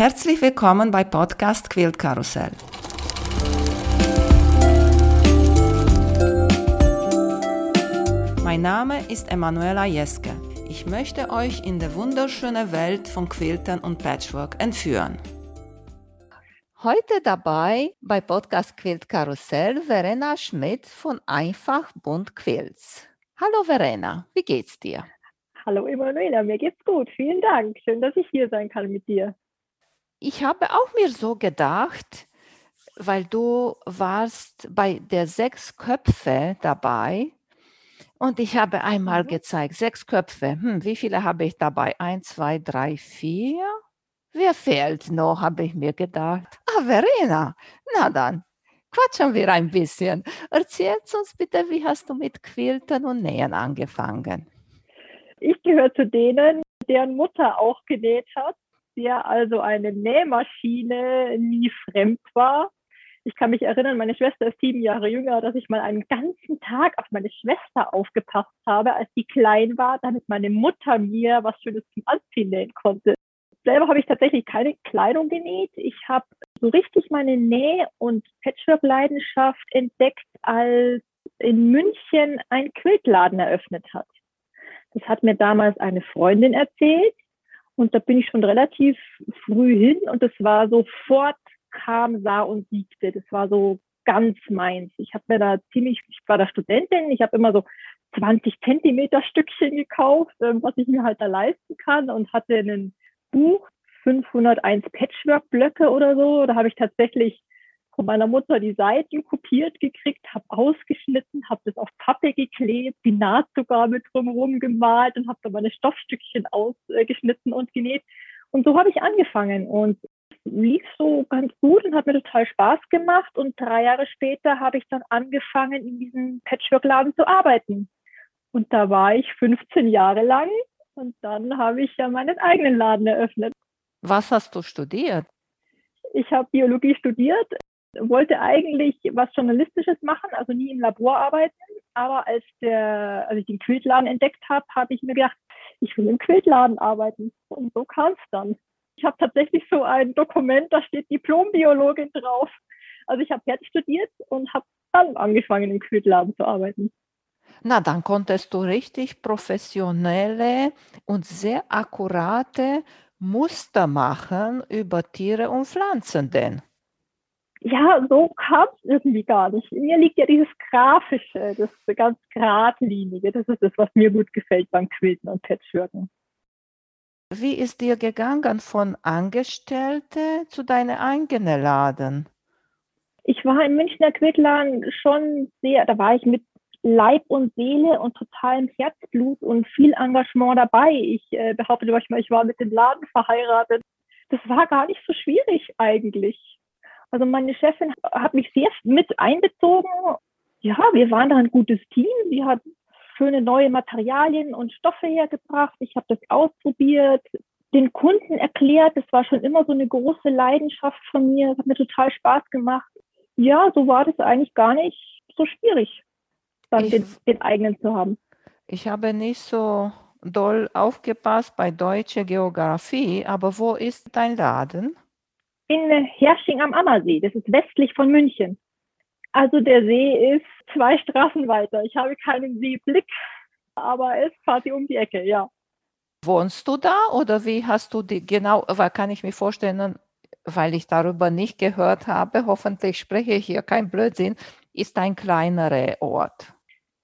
Herzlich willkommen bei Podcast Quilt Karussell. Mein Name ist Emanuela Jeske. Ich möchte euch in die wunderschöne Welt von Quiltern und Patchwork entführen. Heute dabei bei Podcast Quilt Karussell Verena Schmidt von Einfach Bunt Quilts. Hallo Verena, wie geht's dir? Hallo Emanuela, mir geht's gut. Vielen Dank. Schön, dass ich hier sein kann mit dir. Ich habe auch mir so gedacht, weil du warst bei der sechs Köpfe dabei und ich habe einmal mhm. gezeigt, sechs Köpfe. Hm, wie viele habe ich dabei? Eins, zwei, drei, vier. Wer fehlt noch, habe ich mir gedacht. Ah, Verena. Na dann, quatschen wir ein bisschen. Erzähl uns bitte, wie hast du mit Quilten und Nähen angefangen? Ich gehöre zu denen, deren Mutter auch genäht hat der also eine Nähmaschine nie fremd war. Ich kann mich erinnern, meine Schwester ist sieben Jahre jünger, dass ich mal einen ganzen Tag auf meine Schwester aufgepasst habe, als die klein war, damit meine Mutter mir was Schönes zum Anziehen nähen konnte. Selber habe ich tatsächlich keine Kleidung genäht. Ich habe so richtig meine Näh- und Patchwork-Leidenschaft entdeckt, als in München ein Quiltladen eröffnet hat. Das hat mir damals eine Freundin erzählt, und da bin ich schon relativ früh hin und das war sofort kam, sah und siegte. Das war so ganz meins. Ich habe mir da ziemlich, ich war da Studentin, ich habe immer so 20 Zentimeter Stückchen gekauft, ähm, was ich mir halt da leisten kann und hatte ein Buch, 501 Patchwork-Blöcke oder so. Da habe ich tatsächlich von meiner Mutter die Seiten kopiert gekriegt, habe ausgeschnitten, habe das auf Pappe geklebt, die Naht sogar mit drumherum gemalt und habe da meine Stoffstückchen ausgeschnitten und genäht. Und so habe ich angefangen und lief so ganz gut und hat mir total Spaß gemacht. Und drei Jahre später habe ich dann angefangen, in diesem Patchwork-Laden zu arbeiten. Und da war ich 15 Jahre lang und dann habe ich ja meinen eigenen Laden eröffnet. Was hast du studiert? Ich habe Biologie studiert, wollte eigentlich was Journalistisches machen, also nie im Labor arbeiten. Aber als, der, als ich den Quiltladen entdeckt habe, habe ich mir gedacht, ich will im Quiltladen arbeiten. Und so kam es dann. Ich habe tatsächlich so ein Dokument, da steht Diplombiologin drauf. Also ich habe fertig studiert und habe dann angefangen, im Quiltladen zu arbeiten. Na, dann konntest du richtig professionelle und sehr akkurate Muster machen über Tiere und Pflanzen denn ja, so kam es irgendwie gar nicht. In mir liegt ja dieses Grafische, das ganz Gradlinige. Das ist das, was mir gut gefällt beim Quilten und Patchworken. Wie ist dir gegangen von Angestellte zu deinem eigenen Laden? Ich war im Münchner Quiltladen schon sehr, da war ich mit Leib und Seele und totalem Herzblut und viel Engagement dabei. Ich äh, behaupte manchmal, ich war mit dem Laden verheiratet. Das war gar nicht so schwierig eigentlich. Also meine Chefin hat mich sehr mit einbezogen. Ja, wir waren da ein gutes Team. Sie hat schöne neue Materialien und Stoffe hergebracht. Ich habe das ausprobiert, den Kunden erklärt. Das war schon immer so eine große Leidenschaft von mir. Es hat mir total Spaß gemacht. Ja, so war das eigentlich gar nicht so schwierig, dann ich, den, den eigenen zu haben. Ich habe nicht so doll aufgepasst bei deutscher Geografie, aber wo ist dein Laden? In Hersching am Ammersee. Das ist westlich von München. Also der See ist zwei Straßen weiter. Ich habe keinen Seeblick, aber er ist quasi um die Ecke, ja. Wohnst du da oder wie hast du die genau, kann ich mir vorstellen, weil ich darüber nicht gehört habe, hoffentlich spreche ich hier kein Blödsinn, ist ein kleinerer Ort.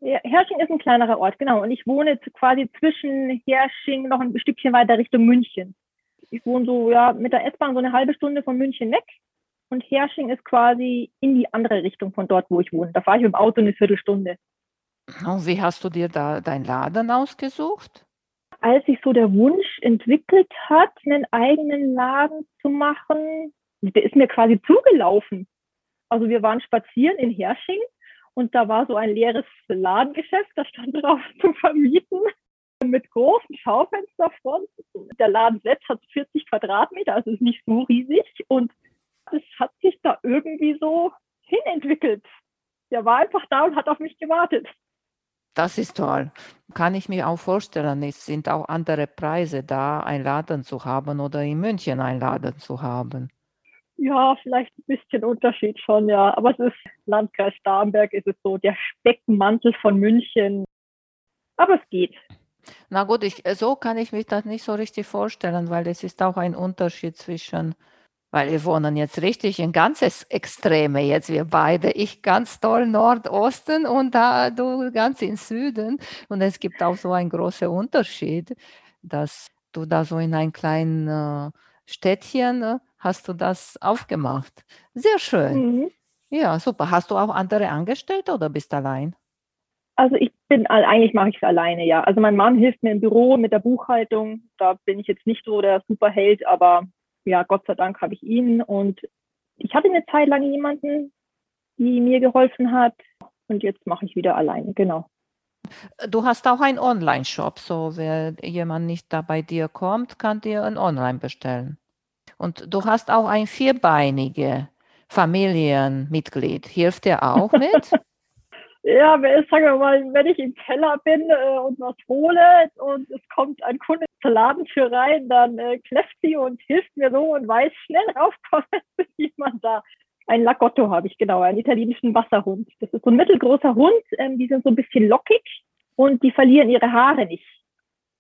Ja, Hersching ist ein kleinerer Ort, genau. Und ich wohne quasi zwischen Hersching noch ein Stückchen weiter Richtung München ich wohne so ja mit der S-Bahn so eine halbe Stunde von München weg. Und Hersching ist quasi in die andere Richtung von dort, wo ich wohne. Da fahre ich mit dem Auto eine Viertelstunde. Und wie hast du dir da deinen Laden ausgesucht? Als sich so der Wunsch entwickelt hat, einen eigenen Laden zu machen, der ist mir quasi zugelaufen. Also wir waren spazieren in Hersching und da war so ein leeres Ladengeschäft, da stand drauf zu vermieten mit großen Schaufensterfronten. Der Laden selbst hat 40 Quadratmeter, also ist nicht so riesig. Und es hat sich da irgendwie so hinentwickelt. Der war einfach da und hat auf mich gewartet. Das ist toll. Kann ich mir auch vorstellen, es sind auch andere Preise da, einen Laden zu haben oder in München einen Laden zu haben. Ja, vielleicht ein bisschen Unterschied schon, ja. Aber es ist Landkreis Starnberg, ist es so der Speckmantel von München. Aber es geht. Na gut, ich, so kann ich mich das nicht so richtig vorstellen, weil es ist auch ein Unterschied zwischen weil wir wohnen jetzt richtig in ganzes Extreme jetzt wir beide. Ich ganz toll Nordosten und da du ganz im Süden. Und es gibt auch so einen großen Unterschied, dass du da so in ein kleines äh, Städtchen äh, hast du das aufgemacht. Sehr schön. Mhm. Ja, super. Hast du auch andere Angestellte oder bist du allein? Also ich bin eigentlich mache ich es alleine, ja. Also mein Mann hilft mir im Büro mit der Buchhaltung. Da bin ich jetzt nicht so der Superheld, aber ja, Gott sei Dank habe ich ihn und ich hatte eine Zeit lang jemanden, die mir geholfen hat und jetzt mache ich wieder alleine, genau. Du hast auch einen Online-Shop, so wer jemand nicht da bei dir kommt, kann dir ein Online bestellen. Und du hast auch ein vierbeinige Familienmitglied. Hilft der auch mit? Ja, sagen wir mal, wenn ich im Keller bin äh, und was hole und es kommt ein Kunde zur Ladentür rein, dann äh, kläfft sie und hilft mir so und weiß, schnell raufkommen, ist jemand da. Ein Lagotto habe ich, genau, einen italienischen Wasserhund. Das ist so ein mittelgroßer Hund, ähm, die sind so ein bisschen lockig und die verlieren ihre Haare nicht.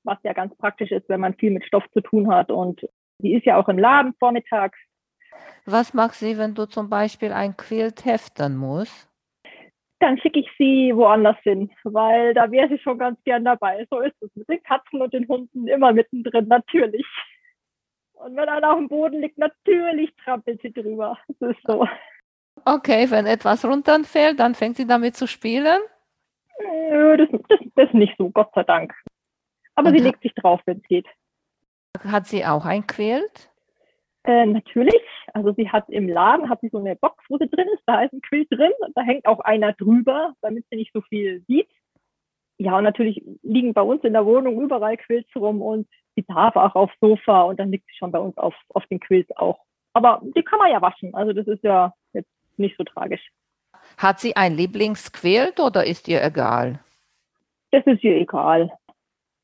Was ja ganz praktisch ist, wenn man viel mit Stoff zu tun hat. Und sie ist ja auch im Laden vormittags. Was macht sie, wenn du zum Beispiel ein Quilt heften musst? Dann schicke ich sie woanders hin, weil da wäre sie schon ganz gern dabei. So ist es mit den Katzen und den Hunden immer mittendrin, natürlich. Und wenn einer auf dem Boden liegt, natürlich trampelt sie drüber. Das ist so. Okay, wenn etwas runterfällt, dann fängt sie damit zu spielen? Nö, das, das, das nicht so, Gott sei Dank. Aber und sie legt sich drauf, wenn es geht. Hat sie auch ein Quilt? Äh, natürlich. Also sie hat im Laden hat sie so eine Box, wo sie drin ist. Da ist ein Quilt drin. Da hängt auch einer drüber, damit sie nicht so viel sieht. Ja, und natürlich liegen bei uns in der Wohnung überall Quilts rum und sie darf auch aufs Sofa und dann liegt sie schon bei uns auf, auf den Quilts auch. Aber die kann man ja waschen. Also das ist ja jetzt nicht so tragisch. Hat sie ein Lieblingsquilt oder ist ihr egal? Das ist ihr egal.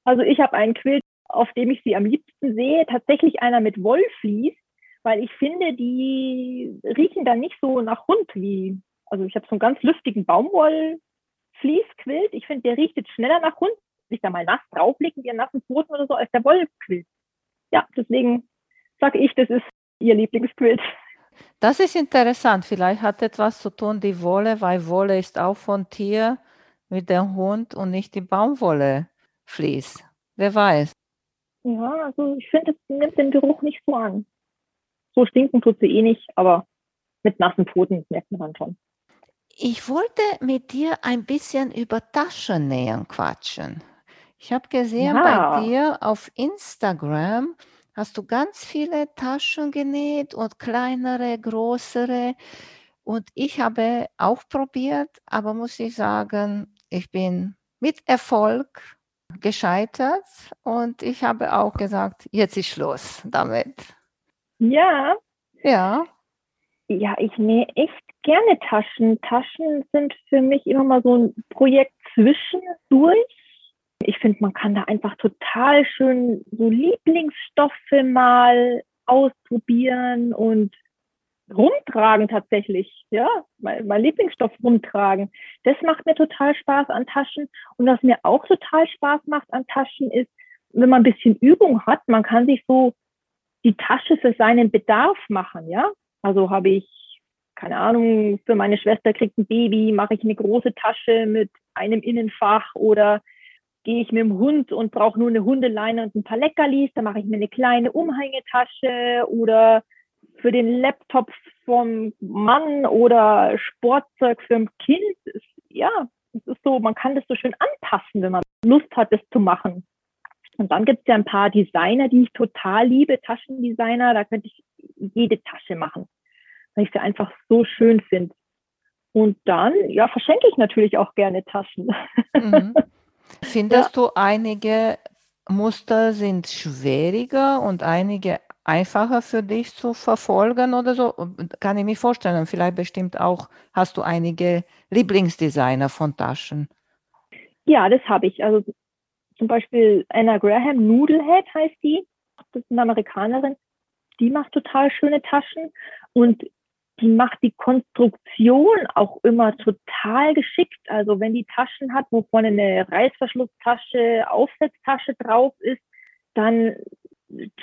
Also ich habe einen Quilt, auf dem ich sie am liebsten sehe, tatsächlich einer mit Wollflies weil ich finde, die riechen dann nicht so nach Hund wie, also ich habe so einen ganz lüftigen Baumwollfließquilt. Ich finde, der riecht jetzt schneller nach Hund, sich da mal nass drauflegen, ihren nassen Pfoten oder so, als der Wollquilt. Ja, deswegen sage ich, das ist ihr Lieblingsquilt. Das ist interessant. Vielleicht hat etwas zu tun, die Wolle, weil Wolle ist auch von Tier mit dem Hund und nicht die Baumwolle fließt. Wer weiß. Ja, also ich finde, es nimmt den Geruch nicht so an. So stinken tut sie eh nicht, aber mit nassen Pfoten merkt man dann schon. Ich wollte mit dir ein bisschen über Taschennähen quatschen. Ich habe gesehen ja. bei dir auf Instagram hast du ganz viele Taschen genäht und kleinere, größere. Und ich habe auch probiert, aber muss ich sagen, ich bin mit Erfolg gescheitert und ich habe auch gesagt, jetzt ist Schluss damit. Ja. Ja. Ja, ich nähe echt gerne Taschen. Taschen sind für mich immer mal so ein Projekt zwischendurch. Ich finde, man kann da einfach total schön so Lieblingsstoffe mal ausprobieren und rumtragen tatsächlich. Ja, mein, mein Lieblingsstoff rumtragen. Das macht mir total Spaß an Taschen. Und was mir auch total Spaß macht an Taschen ist, wenn man ein bisschen Übung hat, man kann sich so die Tasche für seinen Bedarf machen, ja. Also habe ich, keine Ahnung, für meine Schwester kriegt ein Baby, mache ich eine große Tasche mit einem Innenfach oder gehe ich mit dem Hund und brauche nur eine Hundeleine und ein paar Leckerlis, dann mache ich mir eine kleine Umhängetasche oder für den Laptop vom Mann oder Sportzeug für ein Kind. Ja, es ist so, man kann das so schön anpassen, wenn man Lust hat, das zu machen. Und dann gibt es ja ein paar Designer, die ich total liebe, Taschendesigner. Da könnte ich jede Tasche machen, weil ich sie einfach so schön finde. Und dann, ja, verschenke ich natürlich auch gerne Taschen. Mhm. Findest ja. du einige Muster sind schwieriger und einige einfacher für dich zu verfolgen oder so? Kann ich mir vorstellen. Vielleicht bestimmt auch, hast du einige Lieblingsdesigner von Taschen? Ja, das habe ich. Also zum Beispiel Anna Graham, Noodlehead heißt die. Das ist eine Amerikanerin. Die macht total schöne Taschen und die macht die Konstruktion auch immer total geschickt. Also wenn die Taschen hat, wo vorne eine Reißverschlusstasche, Aufsetztasche drauf ist, dann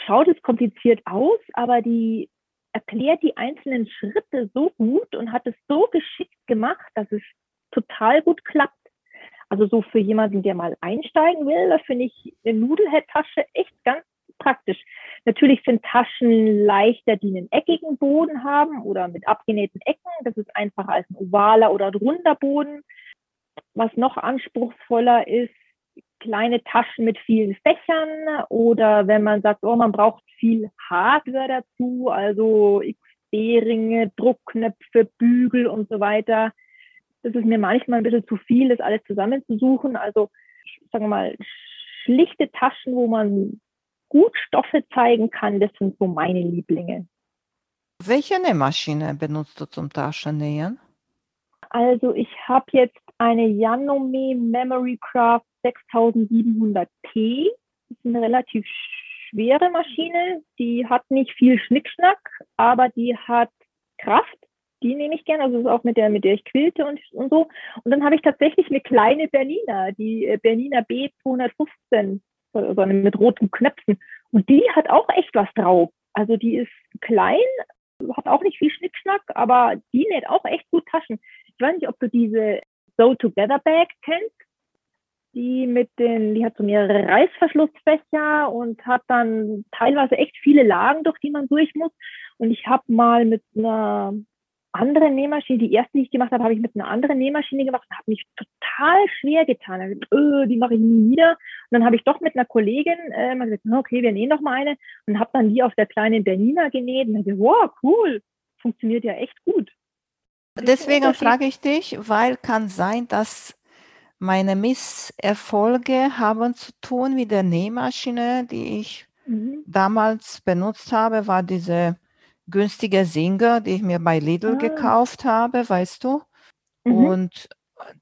schaut es kompliziert aus, aber die erklärt die einzelnen Schritte so gut und hat es so geschickt gemacht, dass es total gut klappt. Also so für jemanden, der mal einsteigen will, da finde ich eine Nudelhead-Tasche echt ganz praktisch. Natürlich sind Taschen leichter, die einen eckigen Boden haben oder mit abgenähten Ecken. Das ist einfacher als ein ovaler oder runder Boden. Was noch anspruchsvoller ist, kleine Taschen mit vielen Fächern oder wenn man sagt, oh, man braucht viel Hardware dazu, also XD-Ringe, Druckknöpfe, Bügel und so weiter. Das ist mir manchmal ein bisschen zu viel, das alles zusammenzusuchen. Also, sagen wir mal, schlichte Taschen, wo man gut Stoffe zeigen kann, das sind so meine Lieblinge. Welche Nähmaschine benutzt du zum Taschennähen? Also ich habe jetzt eine Yanome Memory Craft 6700P. Das ist eine relativ schwere Maschine. Die hat nicht viel Schnickschnack, aber die hat Kraft. Die nehme ich gerne, also ist auch mit der, mit der ich quilte und, und so. Und dann habe ich tatsächlich eine kleine Bernina, die äh, Bernina B215, also eine mit roten Knöpfen. Und die hat auch echt was drauf. Also die ist klein, hat auch nicht viel Schnickschnack, aber die näht auch echt gut Taschen. Ich weiß nicht, ob du diese So Together Bag kennst die mit den, die hat so mehrere Reißverschlussfächer und hat dann teilweise echt viele Lagen, durch die man durch muss. Und ich habe mal mit einer anderen Nähmaschine, die erste, die ich gemacht habe, habe ich mit einer anderen Nähmaschine gemacht und habe mich total schwer getan. Also, öh, die mache ich nie wieder. Und dann habe ich doch mit einer Kollegin äh, gesagt, okay, wir nähen noch mal eine und habe dann die auf der kleinen Bernina genäht und dachte, wow, cool, funktioniert ja echt gut. Deswegen frage ich dich, weil kann sein, dass meine Misserfolge haben zu tun mit der Nähmaschine, die ich mhm. damals benutzt habe, war diese günstige Singer, die ich mir bei Lidl ah. gekauft habe, weißt du? Mhm. Und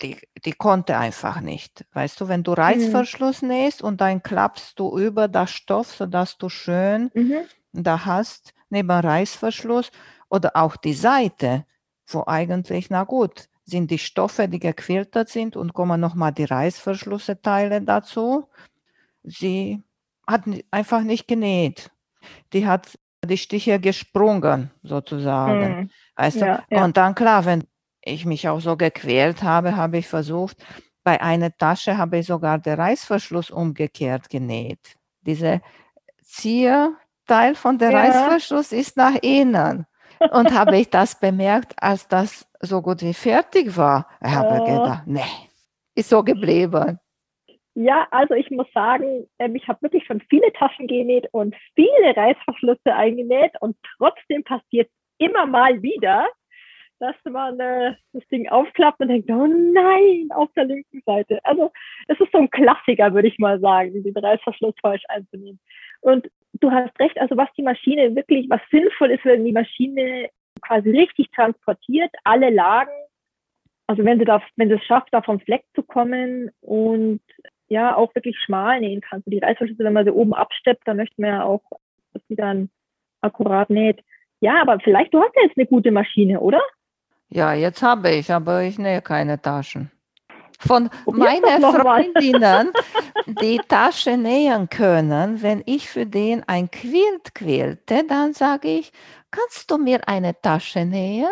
die, die konnte einfach nicht. Weißt du, wenn du. Reißverschluss mhm. nähst und dann klappst du über das Stoff, sodass du schön mhm. da hast, neben Reißverschluss oder auch die Seite, wo eigentlich, na gut, sind die Stoffe, die gequiltert sind und kommen nochmal die Reißverschlussteile dazu. Sie hat einfach nicht genäht. Die hat die Stiche gesprungen, sozusagen. Mhm. Weißt du? Ja. Und dann klar, wenn ich mich auch so gequält habe, habe ich versucht, bei einer Tasche habe ich sogar den Reißverschluss umgekehrt genäht. Diese Zierteil von der ja. Reißverschluss ist nach innen. Und habe ich das bemerkt, als das so gut wie fertig war. Habe oh. gedacht, nee, ist so geblieben. Ja, also ich muss sagen, ähm, ich habe wirklich schon viele Taschen genäht und viele Reißverschlüsse eingenäht und trotzdem passiert immer mal wieder, dass man äh, das Ding aufklappt und denkt, oh nein, auf der linken Seite. Also es ist so ein Klassiker, würde ich mal sagen, den Reißverschluss falsch einzunehmen. Und du hast recht, also was die Maschine wirklich, was sinnvoll ist, wenn die Maschine quasi richtig transportiert, alle Lagen, also wenn sie da, wenn sie es schafft, da vom Fleck zu kommen und ja, auch wirklich schmal nähen kann. So die Reißverschlüsse, wenn man sie oben absteppt, dann möchte man ja auch, dass sie dann akkurat näht. Ja, aber vielleicht, du hast ja jetzt eine gute Maschine, oder? Ja, jetzt habe ich, aber ich nähe keine Taschen. Von meinen Freundinnen, die Tasche nähen können, wenn ich für den ein Quilt quälte, dann sage ich, kannst du mir eine Tasche nähen?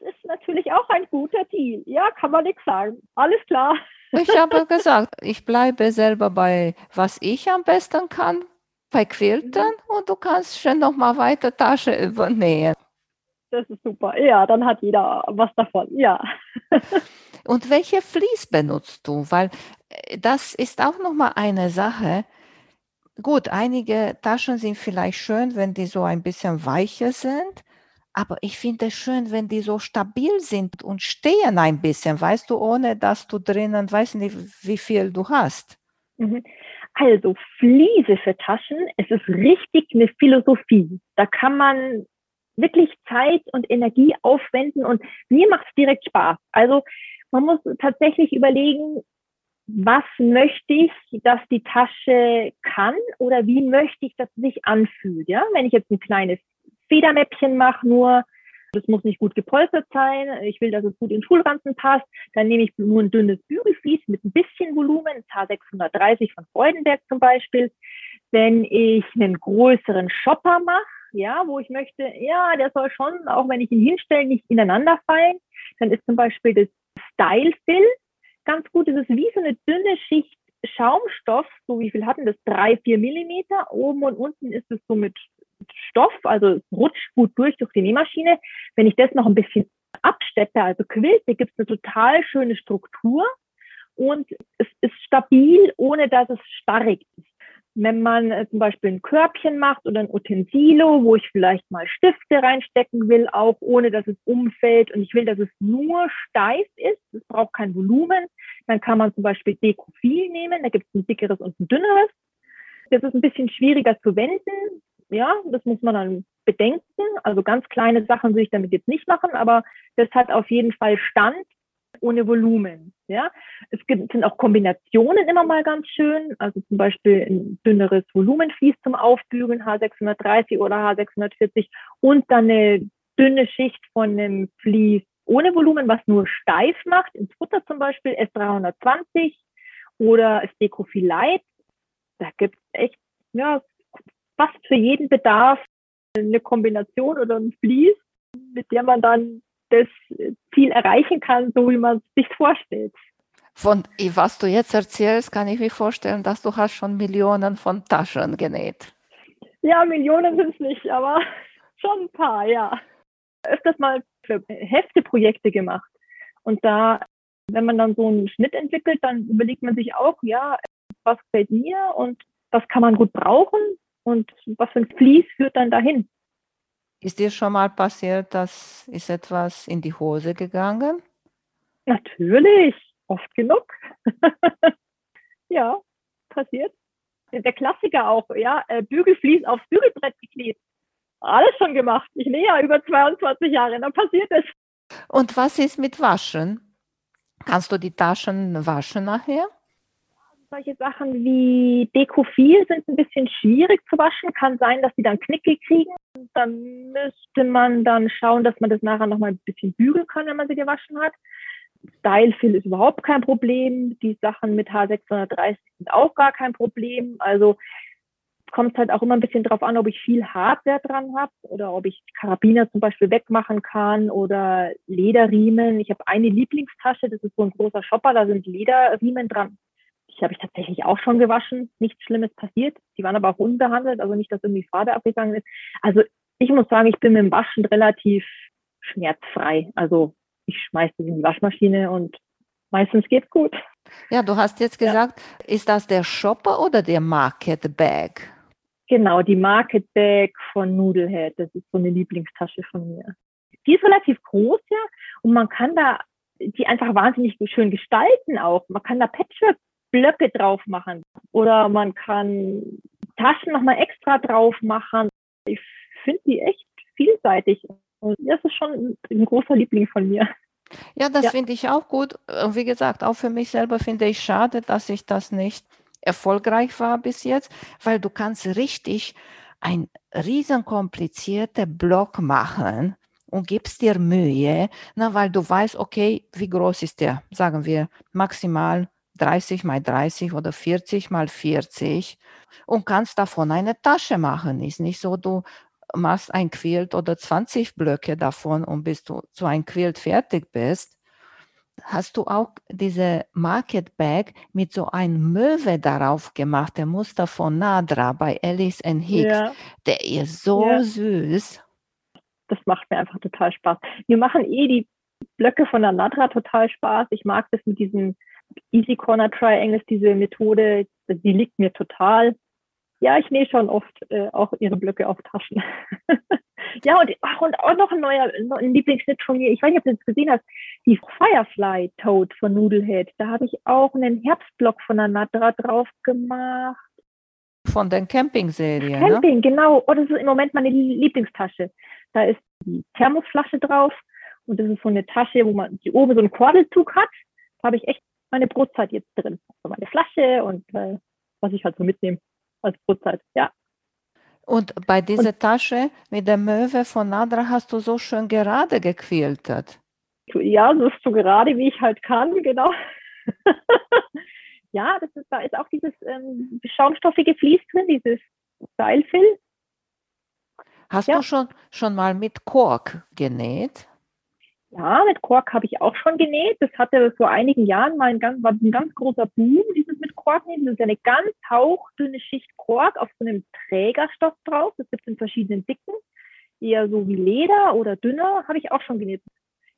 Das ist natürlich auch ein guter Deal. Ja, kann man nichts sagen. Alles klar. Ich habe gesagt, ich bleibe selber bei, was ich am besten kann, bei Quilten mhm. und du kannst schon noch mal weiter Tasche übernähen. Das ist super. Ja, dann hat jeder was davon. Ja. Und welche Vlies benutzt du? Weil äh, das ist auch noch mal eine Sache. Gut, einige Taschen sind vielleicht schön, wenn die so ein bisschen weicher sind. Aber ich finde es schön, wenn die so stabil sind und stehen ein bisschen, weißt du, ohne dass du drinnen, weißt nicht, wie viel du hast. Mhm. Also Fliese für Taschen, es ist richtig eine Philosophie. Da kann man wirklich Zeit und Energie aufwenden und mir macht es direkt Spaß. Also man muss tatsächlich überlegen, was möchte ich, dass die Tasche kann oder wie möchte ich, dass sie sich anfühlt. Ja, wenn ich jetzt ein kleines Federmäppchen mache, nur das muss nicht gut gepolstert sein. Ich will, dass es gut in Schulranzen passt. Dann nehme ich nur ein dünnes Bügelflies mit ein bisschen Volumen, H630 von Freudenberg zum Beispiel. Wenn ich einen größeren Shopper mache, ja, wo ich möchte, ja, der soll schon, auch wenn ich ihn hinstelle, nicht ineinander fallen, dann ist zum Beispiel das Style Fill ganz gut. Das ist wie so eine dünne Schicht Schaumstoff, so wie viel hatten das? Drei, vier Millimeter. Oben und unten ist es so mit Stoff, also rutscht gut durch durch die Nähmaschine. Wenn ich das noch ein bisschen absteppe, also quilte, gibt es eine total schöne Struktur und es ist stabil, ohne dass es starrig ist wenn man äh, zum Beispiel ein Körbchen macht oder ein Utensilo, wo ich vielleicht mal Stifte reinstecken will, auch ohne dass es umfällt und ich will, dass es nur steif ist, es braucht kein Volumen, dann kann man zum Beispiel Dekophil nehmen, da gibt es ein dickeres und ein dünneres. Das ist ein bisschen schwieriger zu wenden, ja, das muss man dann bedenken. Also ganz kleine Sachen würde ich damit jetzt nicht machen, aber das hat auf jeden Fall Stand ohne Volumen. Ja, es gibt, sind auch Kombinationen immer mal ganz schön. Also zum Beispiel ein dünneres Volumenflies zum Aufbügeln, H630 oder H640 und dann eine dünne Schicht von einem Vlies ohne Volumen, was nur steif macht, ins Futter zum Beispiel S320 oder Light. Da gibt es echt, ja, fast für jeden Bedarf eine Kombination oder ein Vlies, mit der man dann das Ziel erreichen kann, so wie man es sich vorstellt. Von was du jetzt erzählst, kann ich mir vorstellen, dass du hast schon Millionen von Taschen genäht. Ja, Millionen sind es nicht, aber schon ein paar, ja. Öfters mal für Hefteprojekte gemacht. Und da, wenn man dann so einen Schnitt entwickelt, dann überlegt man sich auch, ja, was gefällt mir und was kann man gut brauchen und was für ein Fließ führt dann dahin. Ist dir schon mal passiert, dass ist etwas in die Hose gegangen? Natürlich, oft genug. ja, passiert. Der Klassiker auch, ja, äh, Bügelflies aufs Bügelbrett geklebt. Alles schon gemacht. Ich nähe ja über 22 Jahre, dann passiert es. Und was ist mit Waschen? Kannst du die Taschen waschen nachher? Solche Sachen wie Dekophil sind ein bisschen schwierig zu waschen. Kann sein, dass sie dann Knicke kriegen. Dann müsste man dann schauen, dass man das nachher nochmal ein bisschen bügeln kann, wenn man sie gewaschen hat. Stylefill ist überhaupt kein Problem. Die Sachen mit H630 sind auch gar kein Problem. Also kommt halt auch immer ein bisschen drauf an, ob ich viel Hardware dran habe oder ob ich Karabiner zum Beispiel wegmachen kann oder Lederriemen. Ich habe eine Lieblingstasche, das ist so ein großer Shopper, da sind Lederriemen dran. Die habe ich tatsächlich auch schon gewaschen. Nichts Schlimmes passiert. Die waren aber auch unbehandelt, also nicht, dass irgendwie Farbe abgegangen ist. Also ich muss sagen, ich bin mit dem Waschen relativ schmerzfrei. Also ich schmeiße es in die Waschmaschine und meistens geht's gut. Ja, du hast jetzt gesagt, ja. ist das der Shopper oder der Market Bag? Genau, die Market Bag von Noodlehead. Das ist so eine Lieblingstasche von mir. Die ist relativ groß, ja, und man kann da die einfach wahnsinnig schön gestalten auch. Man kann da Patchwork Blöcke drauf machen oder man kann Taschen nochmal extra drauf machen. Ich finde die echt vielseitig und das ist schon ein großer Liebling von mir. Ja, das ja. finde ich auch gut. Und wie gesagt, auch für mich selber finde ich schade, dass ich das nicht erfolgreich war bis jetzt, weil du kannst richtig ein riesen komplizierter Block machen und gibst dir Mühe, na, weil du weißt, okay, wie groß ist der? Sagen wir maximal 30 mal 30 oder 40 mal 40 und kannst davon eine Tasche machen. Ist nicht so, du machst ein Quilt oder 20 Blöcke davon und bis du zu einem Quilt fertig bist, hast du auch diese Market Bag mit so einem Möwe darauf gemacht, der Muster von Nadra bei Alice and Hicks. Ja. Der ist so ja. süß. Das macht mir einfach total Spaß. Wir machen eh die Blöcke von der Nadra total Spaß. Ich mag das mit diesen Easy Corner Triangles, diese Methode, die liegt mir total. Ja, ich nähe schon oft äh, auch ihre Blöcke auf Taschen. ja, und, ach, und auch noch ein neuer ein Lieblingsschnitt von mir. Ich weiß nicht, ob du das gesehen hast. Die Firefly Toad von Noodlehead. Da habe ich auch einen Herbstblock von der Nadra drauf gemacht. Von der Camping-Serie. Ne? Camping, ne? genau. Oh, das ist im Moment meine Lieblingstasche. Da ist die Thermosflasche drauf und das ist so eine Tasche, wo man die oben so einen Kordelzug hat. Da habe ich echt meine Brotzeit jetzt drin. Also meine Flasche und äh, was ich halt so mitnehme als Brotzeit, ja. Und bei dieser und, Tasche mit der Möwe von Nadra hast du so schön gerade gequiltet. Ja, so, so gerade wie ich halt kann, genau. ja, das ist, da ist auch dieses ähm, schaumstoffige Vlies drin, dieses Seilfill. Hast ja. du schon, schon mal mit Kork genäht? Ja, mit Kork habe ich auch schon genäht. Das hatte vor einigen Jahren mal ein ganz, war ein ganz großer Boom, dieses mit Kork nähen. Das ist eine ganz hauchdünne Schicht Kork auf so einem Trägerstoff drauf. Das gibt es in verschiedenen Dicken. Eher so wie Leder oder dünner, habe ich auch schon genäht.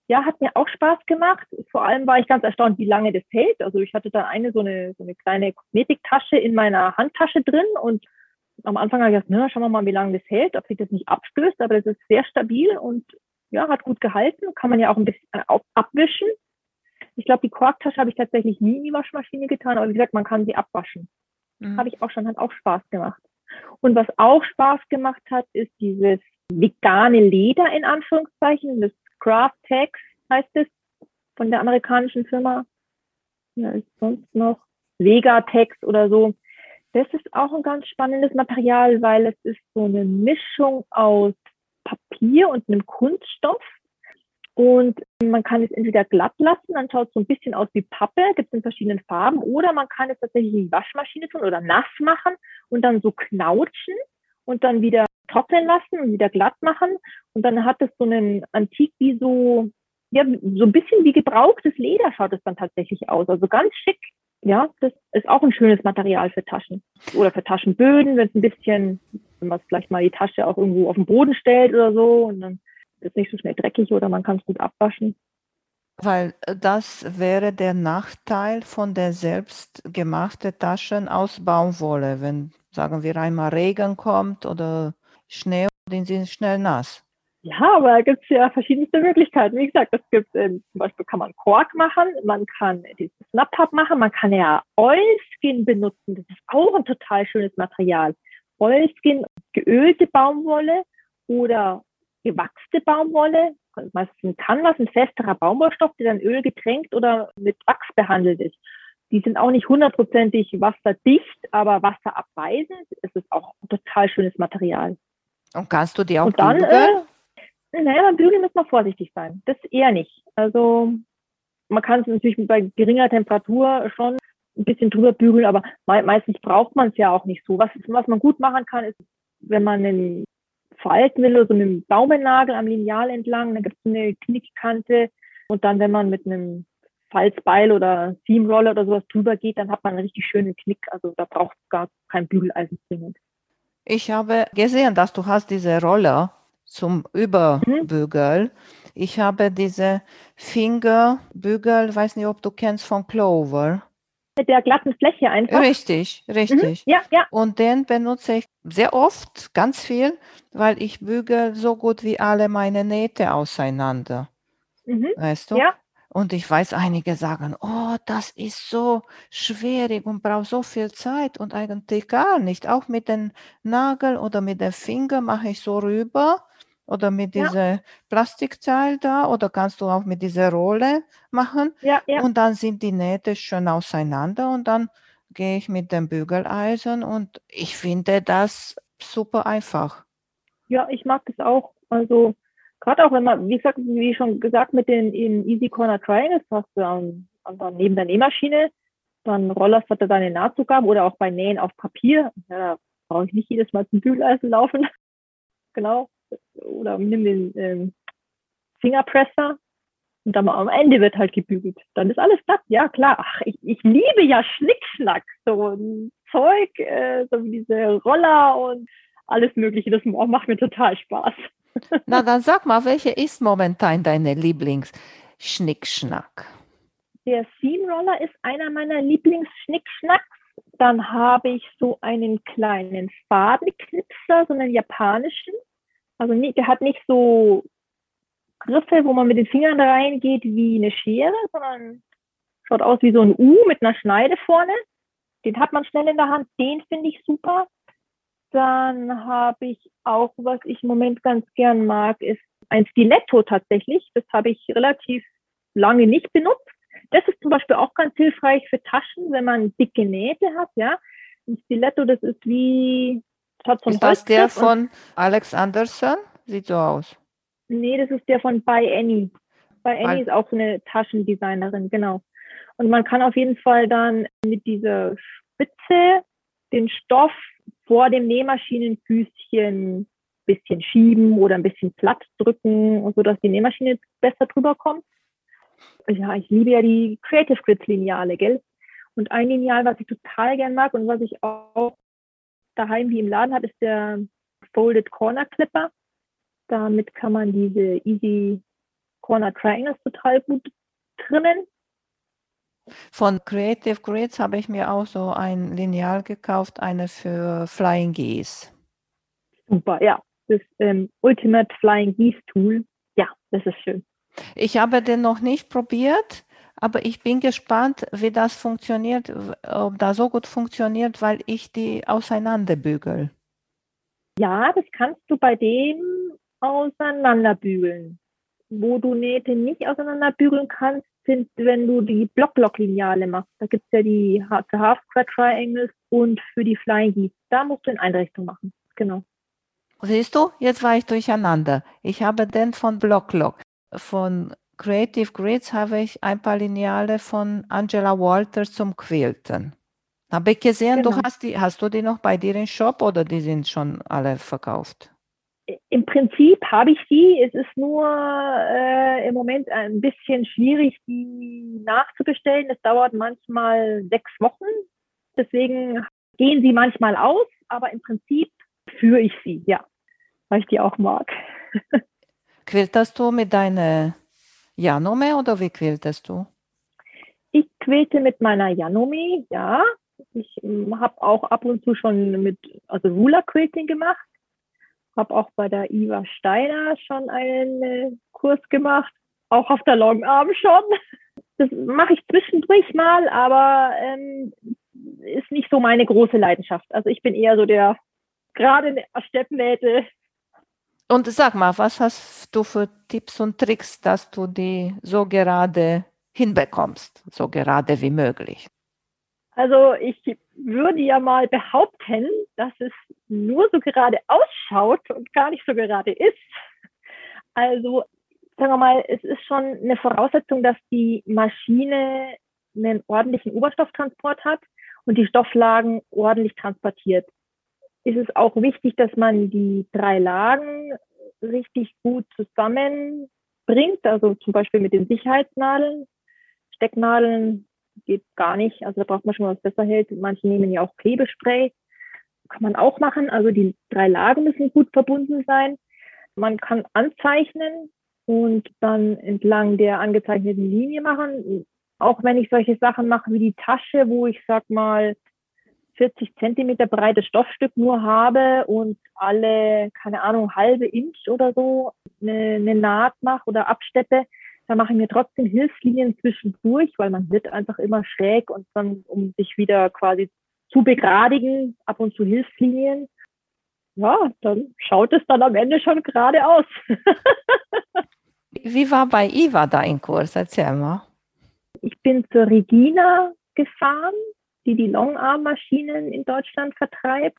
Ja, hat mir auch Spaß gemacht. Vor allem war ich ganz erstaunt, wie lange das hält. Also ich hatte da eine so eine, so eine kleine Kosmetiktasche in meiner Handtasche drin und am Anfang habe ich gedacht, na, schauen wir mal, wie lange das hält, ob sich das nicht abstößt, aber das ist sehr stabil und ja, hat gut gehalten, kann man ja auch ein bisschen abwischen. Ich glaube, die Korktasche habe ich tatsächlich nie in die Waschmaschine getan, aber wie gesagt, man kann sie abwaschen. Mhm. Habe ich auch schon, hat auch Spaß gemacht. Und was auch Spaß gemacht hat, ist dieses vegane Leder in Anführungszeichen, das Craft Tags heißt es, von der amerikanischen Firma. Ja, ist sonst noch Vegatex oder so. Das ist auch ein ganz spannendes Material, weil es ist so eine Mischung aus Papier und einem Kunststoff. Und man kann es entweder glatt lassen, dann schaut es so ein bisschen aus wie Pappe, gibt es in verschiedenen Farben, oder man kann es tatsächlich in die Waschmaschine tun oder nass machen und dann so knautschen und dann wieder trocknen lassen und wieder glatt machen. Und dann hat es so einen Antik wie so, ja, so ein bisschen wie gebrauchtes Leder schaut es dann tatsächlich aus. Also ganz schick. Ja, das ist auch ein schönes Material für Taschen oder für Taschenböden, wenn es ein bisschen wenn man vielleicht mal die Tasche auch irgendwo auf den Boden stellt oder so und dann ist es nicht so schnell dreckig oder man kann es gut abwaschen. Weil äh, das wäre der Nachteil von der selbstgemachten Taschen aus Baumwolle, wenn, sagen wir, einmal Regen kommt oder Schnee, dann sind sie schnell nass. Ja, aber da gibt es ja verschiedenste Möglichkeiten. Wie gesagt, es gibt ähm, zum Beispiel kann man Kork machen, man kann dieses Snap-Up machen, man kann ja Oilskin benutzen. Das ist auch ein total schönes Material. Oilskin, geölte Baumwolle oder gewachste Baumwolle. Meistens ein Canvas, ein festerer Baumwollstoff, der dann Öl getränkt oder mit Wachs behandelt ist. Die sind auch nicht hundertprozentig wasserdicht, aber wasserabweisend. Es ist auch ein total schönes Material. Und kannst du die auch Und dann? Äh, naja, beim Bügeln muss man vorsichtig sein. Das eher nicht. Also man kann es natürlich bei geringer Temperatur schon ein bisschen drüber bügeln, aber me meistens braucht man es ja auch nicht so. Was, was man gut machen kann, ist, wenn man einen falten will, oder so mit einem Daumennagel am Lineal entlang, dann gibt es eine Knickkante und dann, wenn man mit einem Falzbeil oder Seamroller oder sowas drüber geht, dann hat man einen richtig schönen Knick. Also da braucht es gar kein Bügeleisen zwingend. Ich habe gesehen, dass du hast diese Roller zum. Mhm. Ich habe diese Fingerbügel, weiß nicht, ob du kennst von Clover mit der glatten Fläche einfach. Richtig, richtig. Mhm, ja, ja. Und den benutze ich sehr oft, ganz viel, weil ich bügel so gut wie alle meine Nähte auseinander. Mhm, weißt du? Ja. Und ich weiß, einige sagen, oh, das ist so schwierig und braucht so viel Zeit und eigentlich gar nicht. Auch mit dem Nagel oder mit dem Finger mache ich so rüber oder mit ja. diesem Plastikteil da oder kannst du auch mit dieser Rolle machen. Ja, ja. Und dann sind die Nähte schön auseinander und dann gehe ich mit dem Bügeleisen und ich finde das super einfach. Ja, ich mag das auch. Also gerade auch wenn man, wie gesagt, wie schon gesagt, mit den Easy Corner Triangles hast du dann, dann neben der Nähmaschine, dann rollerst du deine Nahtzugaben oder auch bei Nähen auf Papier. Ja, da brauche ich nicht jedes Mal zum Bügeleisen laufen. genau oder nimm den ähm, Fingerpresser und dann am Ende wird halt gebügelt. Dann ist alles glatt. Ja, klar. Ach, ich, ich liebe ja Schnickschnack. So ein Zeug, äh, so wie diese Roller und alles Mögliche. Das macht mir total Spaß. Na, dann sag mal, welche ist momentan deine Lieblingsschnickschnack? Der Seam Roller ist einer meiner Lieblingsschnickschnacks. Dann habe ich so einen kleinen Fadenknipser, so einen japanischen. Also nicht, der hat nicht so Griffe, wo man mit den Fingern reingeht wie eine Schere, sondern schaut aus wie so ein U mit einer Schneide vorne. Den hat man schnell in der Hand. Den finde ich super. Dann habe ich auch, was ich im Moment ganz gern mag, ist ein Stiletto tatsächlich. Das habe ich relativ lange nicht benutzt. Das ist zum Beispiel auch ganz hilfreich für Taschen, wenn man dicke Nähte hat, ja. Ein Stiletto, das ist wie, so Ist das der von Alex Anderson? Sieht so aus. Nee, das ist der von By Annie. By Annie ist auch so eine Taschendesignerin, genau. Und man kann auf jeden Fall dann mit dieser Spitze den Stoff vor dem Nähmaschinenfüßchen bisschen schieben oder ein bisschen platt drücken, sodass die Nähmaschine besser drüber kommt. Ja, ich liebe ja die Creative Grids Lineale, gell? Und ein Lineal, was ich total gern mag und was ich auch daheim wie im Laden habe, ist der Folded Corner Clipper. Damit kann man diese Easy Corner Triangles total gut trimmen. Von Creative Grids habe ich mir auch so ein Lineal gekauft, eine für Flying Geese. Super, ja. Das ähm, Ultimate Flying Geese Tool. Ja, das ist schön. Ich habe den noch nicht probiert, aber ich bin gespannt, wie das funktioniert, ob das so gut funktioniert, weil ich die auseinanderbügel. Ja, das kannst du bei dem auseinanderbügeln. Wo du Nähte nicht auseinanderbügeln kannst, sind, wenn du die Blocklock-Lineale machst. Da gibt es ja die Half Square Triangles und für die Flying Geese. Da musst du in Einrichtung machen. Genau. Siehst du, jetzt war ich durcheinander. Ich habe den von Blocklock. Von Creative Grids habe ich ein paar Lineale von Angela Walters zum Quilten. Habe ich gesehen, genau. du hast die, hast du die noch bei dir im Shop oder die sind schon alle verkauft? Im Prinzip habe ich die. Es ist nur äh, im Moment ein bisschen schwierig, die nachzubestellen. Es dauert manchmal sechs Wochen. Deswegen gehen sie manchmal aus, aber im Prinzip führe ich sie, ja, weil ich die auch mag. Quiltest du mit deiner Janome oder wie quiltest du? Ich quilte mit meiner Janome, ja. Ich ähm, habe auch ab und zu schon mit, also Ruler Quilting gemacht. Habe auch bei der Iva Steiner schon einen äh, Kurs gemacht, auch auf der Long Arm schon. Das mache ich zwischendurch mal, aber ähm, ist nicht so meine große Leidenschaft. Also ich bin eher so der gerade Steppnähte. Und sag mal, was hast du für Tipps und Tricks, dass du die so gerade hinbekommst, so gerade wie möglich? Also ich würde ja mal behaupten, dass es nur so gerade ausschaut und gar nicht so gerade ist. Also sagen wir mal, es ist schon eine Voraussetzung, dass die Maschine einen ordentlichen Oberstofftransport hat und die Stofflagen ordentlich transportiert ist es auch wichtig, dass man die drei Lagen richtig gut zusammenbringt, also zum Beispiel mit den Sicherheitsnadeln. Stecknadeln geht gar nicht, also da braucht man schon was besser hält. Manche nehmen ja auch Klebespray, kann man auch machen. Also die drei Lagen müssen gut verbunden sein. Man kann anzeichnen und dann entlang der angezeichneten Linie machen. Auch wenn ich solche Sachen mache wie die Tasche, wo ich sag mal 40 Zentimeter breites Stoffstück nur habe und alle, keine Ahnung, halbe Inch oder so eine, eine Naht mache oder absteppe, da mache ich mir trotzdem Hilfslinien zwischendurch, weil man wird einfach immer schräg und dann, um sich wieder quasi zu begradigen, ab und zu Hilfslinien. Ja, dann schaut es dann am Ende schon gerade aus. Wie war bei Iva dein Kurs? Erzähl mal. Ich bin zur Regina gefahren die die Longarm-Maschinen in Deutschland vertreibt.